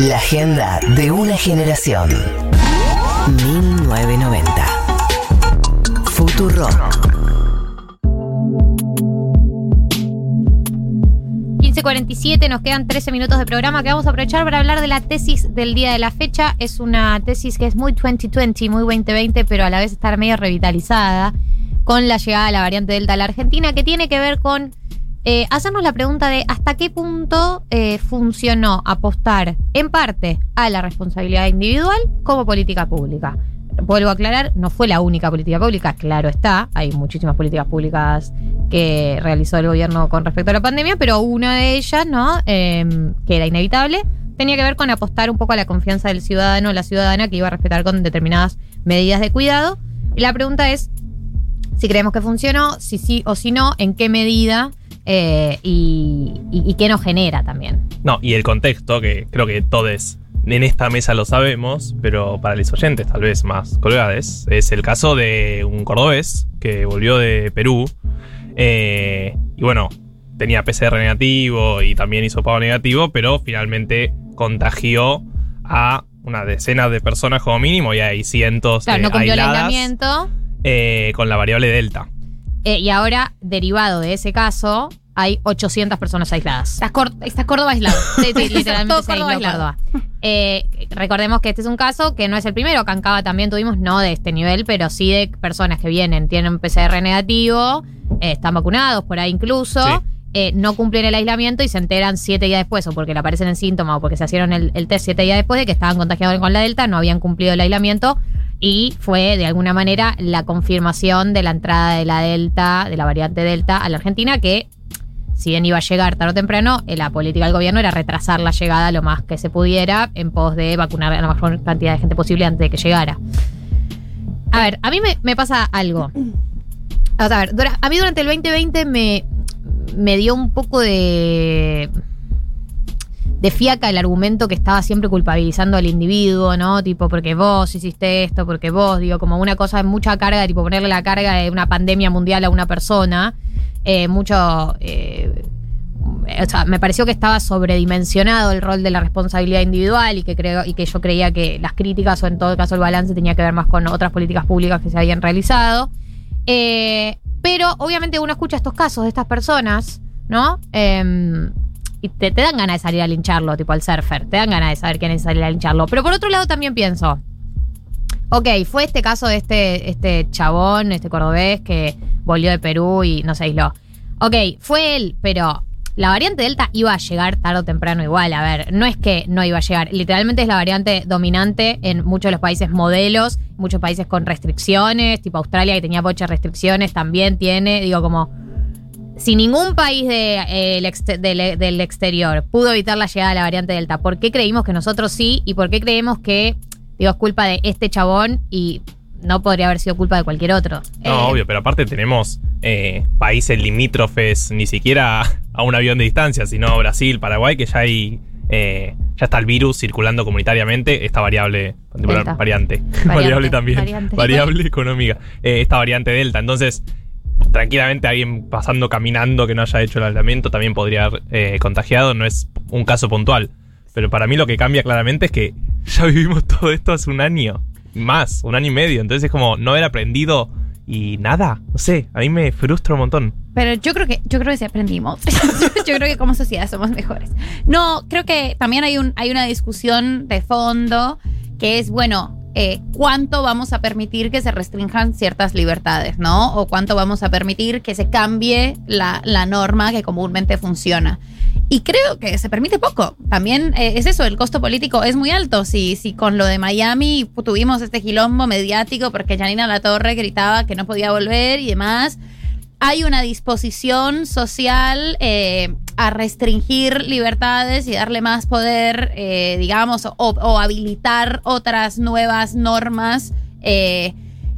La agenda de una generación. 1990. Futuro. 15.47, nos quedan 13 minutos de programa que vamos a aprovechar para hablar de la tesis del día de la fecha. Es una tesis que es muy 2020, muy 2020, pero a la vez está medio revitalizada con la llegada de la variante Delta a la Argentina, que tiene que ver con eh, hacernos la pregunta de hasta qué punto eh, funcionó apostar en parte a la responsabilidad individual como política pública. Vuelvo a aclarar, no fue la única política pública, claro está, hay muchísimas políticas públicas que realizó el gobierno con respecto a la pandemia, pero una de ellas, ¿no? Em, que era inevitable, tenía que ver con apostar un poco a la confianza del ciudadano o la ciudadana que iba a respetar con determinadas medidas de cuidado. Y la pregunta es si creemos que funcionó, si sí o si no, en qué medida eh, y, y- y qué nos genera también. No, y el contexto, que creo que todos en esta mesa lo sabemos, pero para los oyentes tal vez más colgades, es el caso de un cordobés que volvió de Perú eh, y bueno, tenía PCR negativo y también hizo pago negativo, pero finalmente contagió a una decena de personas como mínimo y hay cientos Claro, de no cumplió el aislamiento. eh, con la variable Delta. Eh, y ahora, derivado de ese caso, hay 800 personas aisladas. Estás, Cor- estás Córdoba aislado. Sí, sí, literalmente Todo se Córdoba aisló aislado. Córdoba. Eh, recordemos que este es un caso que no es el primero. Cava también tuvimos, no de este nivel, pero sí de personas que vienen, tienen un PCR negativo, eh, están vacunados por ahí incluso. Sí. eh, no cumplen el aislamiento y se enteran siete días después, o porque le aparecen en síntomas, o porque se hicieron el, el test siete días después de que estaban contagiados con la Delta, no habían cumplido el aislamiento, y fue de alguna manera la confirmación de la entrada de la Delta, de la variante Delta a la Argentina, que si bien iba a llegar tarde o temprano, eh, la política del gobierno era retrasar la llegada lo más que se pudiera en pos de vacunar a la mayor cantidad de gente posible antes de que llegara. A ver, a mí me, pasa algo. A ver, a mí durante el 2020 me, me dio un poco de de fiaca el argumento que estaba siempre culpabilizando al individuo, ¿no? Tipo, porque vos hiciste esto, porque vos, digo, como una cosa de mucha carga, tipo ponerle la carga de una pandemia mundial a una persona. Eh, mucho. eh, o sea, me pareció que estaba sobredimensionado el rol de la responsabilidad individual y que creo y que yo creía que las críticas o en todo caso el balance tenía que ver más con otras políticas públicas que se habían realizado. Eh, pero obviamente uno escucha estos casos de estas personas, ¿no? Em, y te, dan ganas de salir a lincharlo, tipo al surfer. Te dan ganas de saber quién es salir a lincharlo. Pero por otro lado también pienso, ok, fue este caso de este, este chabón, este cordobés que volvió de Perú y no se aisló. Ok, fue él, pero la variante Delta iba a llegar tarde o temprano igual. A ver, no es que no iba a llegar. Literalmente es la variante dominante en muchos de los países modelos, muchos países con restricciones, tipo Australia que tenía muchas restricciones, también tiene, digo, como si ningún país de, eh, el del, del exterior pudo evitar la llegada de la variante Delta, ¿por qué creímos que nosotros sí? ¿Y por qué creemos que, digo, es culpa de este chabón y no podría haber sido culpa de cualquier otro? No, Eh, obvio, pero aparte tenemos eh, países limítrofes, ni siquiera a un avión de distancia, sino Brasil, Paraguay, que ya hay. ya está el virus circulando comunitariamente, esta variable, Delta. variante, Variante, variable también, variante. variable económica, esta variante Delta. Entonces, tranquilamente alguien pasando caminando que no haya hecho el aislamiento también podría haber eh, contagiado, no es un caso puntual. Pero para mí lo que cambia claramente es que ya vivimos todo esto hace un año, más, un año y medio. Entonces es como no haber aprendido y nada, no sé, a mí me frustra un montón. Pero yo creo que, yo creo que sí aprendimos. yo creo que como sociedad somos mejores. No, creo que también hay un, hay una discusión de fondo que es, bueno, eh, cuánto vamos a permitir que se restrinjan ciertas libertades, ¿no? O cuánto vamos a permitir que se cambie la, la norma que comúnmente funciona. Y creo que se permite poco. También eh, es eso, el costo político es muy alto. Si, si con lo de Miami tuvimos este quilombo mediático porque Janina La Torre gritaba que no podía volver y demás, hay una disposición social eh, a restringir libertades y darle más poder, eh, digamos, o, habilitar otras nuevas normas eh,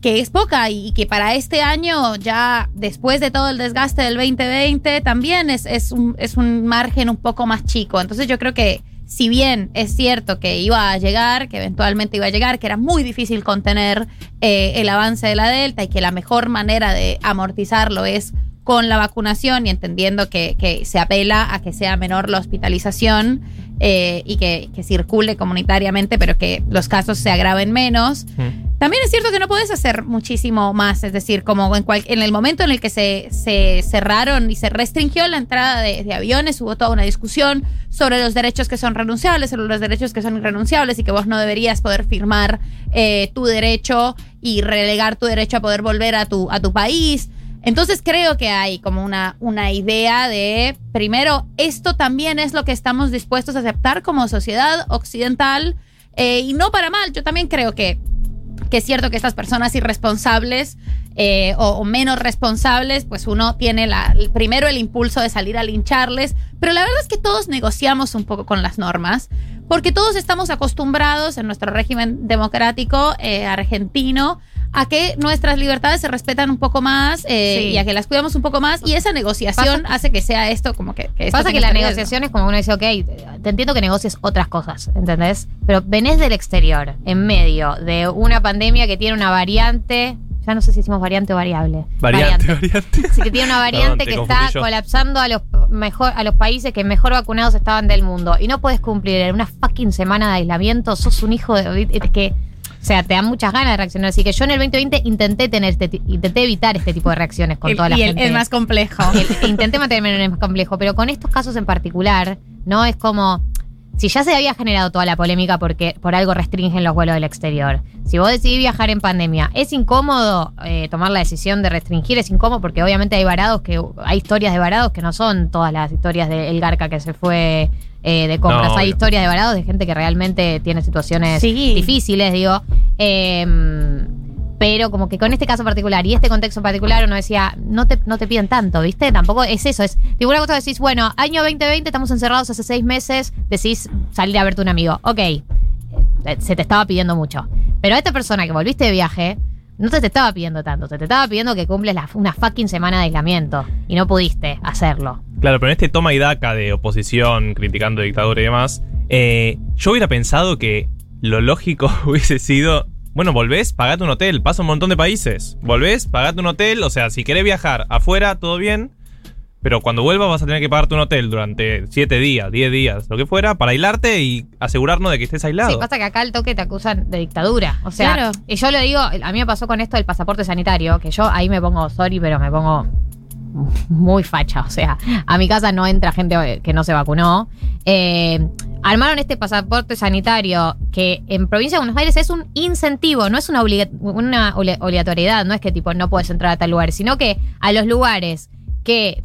que es poca y que para este año, ya después de todo el desgaste del 2020, también es, es, un, es un margen un poco más chico. Entonces yo creo que si bien es cierto que iba a llegar, que eventualmente iba a llegar, que era muy difícil contener eh, el avance de la Delta y que la mejor manera de amortizarlo es con la vacunación y entendiendo que, que se apela a que sea menor la hospitalización, eh, y que, que circule comunitariamente, pero que los casos se agraven menos. Mm. También es cierto que no puedes hacer muchísimo más, es decir, como en, cual- en el momento en el que se, se cerraron y se restringió la entrada de, de aviones, hubo toda una discusión sobre los derechos que son renunciables, sobre los derechos que son irrenunciables y que vos no deberías poder firmar eh, tu derecho y relegar tu derecho a poder volver a tu, a tu país. Entonces creo que hay como una, una idea de, primero, esto también es lo que estamos dispuestos a aceptar como sociedad occidental eh, y no para mal. Yo también creo que que es cierto que estas personas irresponsables eh, o, menos responsables, pues uno tiene la, primero el impulso de salir a lincharles, pero la verdad es que todos negociamos un poco con las normas, porque todos estamos acostumbrados en nuestro régimen democrático eh, argentino a que nuestras libertades se respetan un poco más eh, Sí. y a que las cuidamos un poco más y esa negociación Pasa- hace que sea esto como que... que esto Pasa que la negociación es como uno dice, ok, te entiendo que negocies otras cosas, ¿entendés? Pero venés del exterior, en medio de una pandemia que tiene una variante, ya no sé si decimos variante o variable. Variante, variante. Sí, que tiene una variante Perdón, que está yo. colapsando a los mejor a los países que mejor vacunados estaban del mundo y no puedes cumplir en una fucking semana de aislamiento, sos un hijo de es que o sea, te dan muchas ganas de reaccionar. Así que yo en el 2020 intenté tener este intenté evitar este tipo de reacciones con El- toda la y el- gente. es más complejo. El- intenté mantenerme en el más complejo, pero con estos casos en particular, ¿no? Es como. Si ya se había generado toda la polémica porque por algo restringen los vuelos del exterior. Si vos decidís viajar en pandemia, es incómodo eh, tomar la decisión de restringir, es incómodo porque obviamente hay varados que hay historias de varados que no son todas las historias de El Garca que se fue eh, de compras. No, hay historias de varados de gente que realmente tiene situaciones Sí. difíciles, digo. Eh, pero como que con este caso particular y este contexto particular uno decía, no te, no te piden tanto, ¿viste? Tampoco es eso, es digo una cosa decís, bueno, año 2020, estamos encerrados hace seis meses, decís salir a verte un amigo. Ok, eh, se te estaba pidiendo mucho. Pero a esta persona que volviste de viaje, no te, te estaba pidiendo tanto, te, te estaba pidiendo que cumples la- una fucking semana de aislamiento y no pudiste hacerlo. Claro, pero en este toma y daca de oposición, criticando dictadura y demás, eh, yo hubiera pensado que lo lógico hubiese sido, bueno, volvés, pagate un hotel, pasa un montón de países, volvés, pagate un hotel, o sea, si querés viajar afuera, todo bien, pero cuando vuelvas vas a tener que pagarte un hotel durante 7 días, 10 días, lo que fuera, para aislarte y asegurarnos de que estés aislado. Sí, pasa que acá al toque te acusan de dictadura. O sea, Claro. y yo lo digo, a mí me pasó con esto del pasaporte sanitario, que yo ahí me pongo sorry, pero me pongo muy facha. O sea, a mi casa no entra gente que no se vacunó. Eh, armaron este pasaporte sanitario que en provincia de Buenos Aires es un incentivo, no es una, obliga- una obli- obligatoriedad, no es que tipo no puedes entrar a tal lugar, sino que a los lugares que,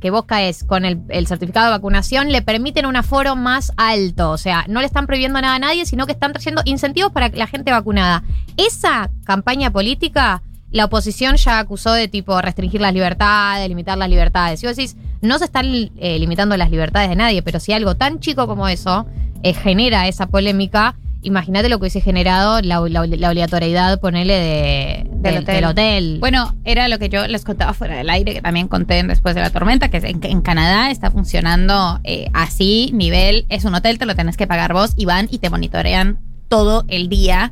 que vos caes con el, el certificado de vacunación le permiten un aforo más alto. O sea, no le están prohibiendo nada a nadie, sino que están trayendo incentivos para la gente vacunada. Esa campaña política, la oposición ya acusó de tipo restringir las libertades, limitar las libertades. Y vos decís, no se están eh, limitando las libertades de nadie, pero si algo tan chico como eso eh, genera esa polémica, imagínate lo que hubiese generado la, la- la obligatoriedad, ponele, de, Del del, hotel. del hotel. Bueno, era lo que yo les contaba fuera del aire, que también conté después de la tormenta, que en, en Canadá está funcionando eh, así, nivel, es un hotel, te lo tenés que pagar vos y van y te monitorean todo el día.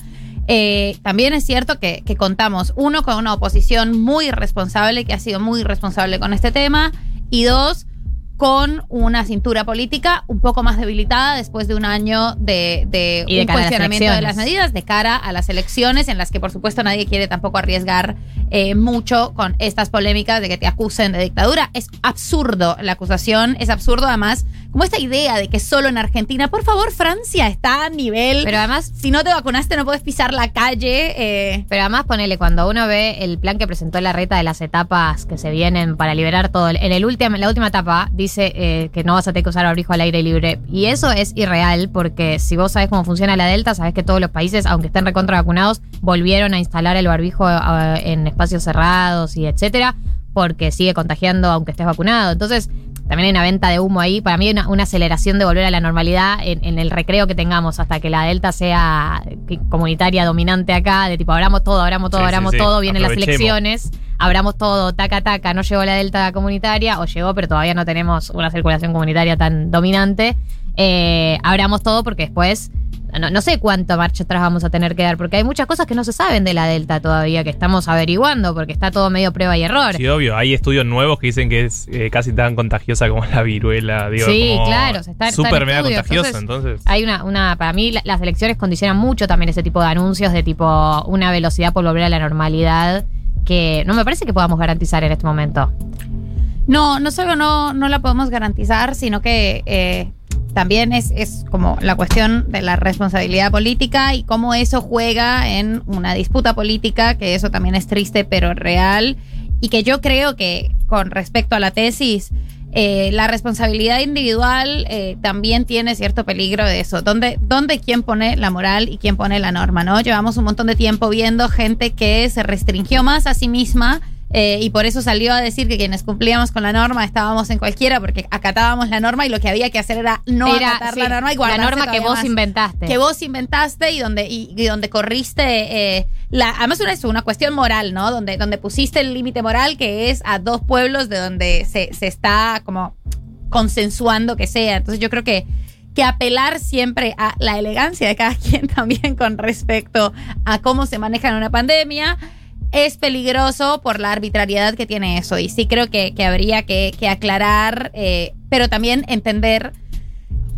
Eh, también es cierto que, que contamos, uno, con una oposición muy responsable, que ha sido muy responsable con este tema, y dos, con una cintura política un poco más debilitada después de un año de, de Y de un cuestionamiento de las medidas de cara a las elecciones en las que por supuesto nadie quiere tampoco arriesgar eh, mucho con estas polémicas de que te acusen de dictadura. Es absurdo la acusación, es absurdo además como esta idea de que solo en Argentina, por favor Francia está a nivel... Pero además, si no te vacunaste no puedes pisar la calle. eh, Pero además ponele, cuando uno ve el plan que presentó la reta de las etapas que se vienen para liberar todo, en el último, la última etapa dice eh, que no vas a tener que usar abrigo al aire libre. Y eso es irreal porque si vos sabés cómo funciona la Delta, sabés que todos los países, aunque estén recontra vacunados, volvieron a instalar el barbijo eh, en espacios cerrados y etcétera, porque sigue contagiando aunque estés vacunado. Entonces, también hay una venta de humo ahí. Para mí hay una, una aceleración de volver a la normalidad en, en el recreo que tengamos hasta que la Delta sea comunitaria dominante acá, de tipo, abramos todo, abramos todo, Sí, abramos sí. todo, vienen las elecciones, abramos todo, taca, taca, no llegó la Delta comunitaria, o llegó, pero todavía no tenemos una circulación comunitaria tan dominante. Eh, abramos todo porque después no, no sé cuánto marcha atrás vamos a tener que dar, porque hay muchas cosas que no se saben de la Delta todavía, que estamos averiguando, porque está todo medio prueba y error. Sí, obvio. Hay estudios nuevos que dicen que es eh, casi tan contagiosa como la viruela. Digo, Sí, como claro, se está- Súper mega estudios, contagiosa, entonces- entonces. Hay una, una, para mí la- las elecciones condicionan mucho también ese tipo de anuncios de tipo una velocidad por volver a la normalidad que no me parece que podamos garantizar en este momento. No, no solo no, no la podemos garantizar, sino que eh, también es, es como la cuestión de la responsabilidad política y cómo eso juega en una disputa política, que eso también es triste pero real, y que yo creo que con respecto a la tesis, eh, la responsabilidad individual eh, también tiene cierto peligro de eso. ¿Dónde, ¿Dónde quién pone la moral y quién pone la norma? ¿no? Llevamos un montón de tiempo viendo gente que se restringió más a sí misma eh, y por eso salió a decir que quienes cumplíamos con la norma estábamos en cualquiera porque acatábamos la norma y lo que había que hacer era no Era, acatar sí, la norma y la guardarse norma que vos más. inventaste. que vos inventaste y donde y, y donde corriste eh, la además una es una cuestión moral no donde donde pusiste el límite moral que es a dos pueblos de donde se, se está como consensuando que sea entonces yo creo que que apelar siempre a la elegancia de cada quien también con respecto a cómo se maneja en una pandemia es peligroso por la arbitrariedad que tiene eso. Y sí creo que, que habría que, que aclarar, eh, pero también entender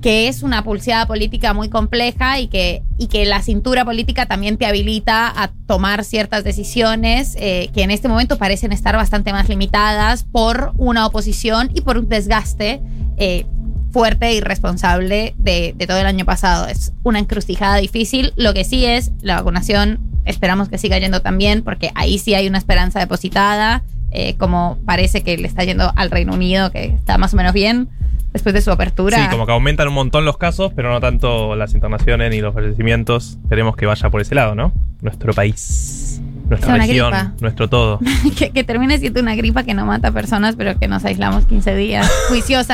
que es una pulseada política muy compleja y que, y que la cintura política también te habilita a tomar ciertas decisiones eh, que en este momento parecen estar bastante más limitadas por una oposición y por un desgaste eh, fuerte y responsable de, de todo el año pasado. Es una encrucijada difícil. Lo que sí es la vacunación, esperamos que siga yendo también, porque ahí sí hay una esperanza depositada, eh, como parece que le está yendo al Reino Unido, que está más o menos bien después de su apertura. Sí, como que aumentan un montón los casos, pero no tanto las internaciones ni los fallecimientos. Esperemos que vaya por ese lado, ¿no? Nuestro país, nuestra región, gripa. nuestro todo. que, que termine siendo una gripa que no mata personas, pero que nos aislamos 15 días juiciosamente.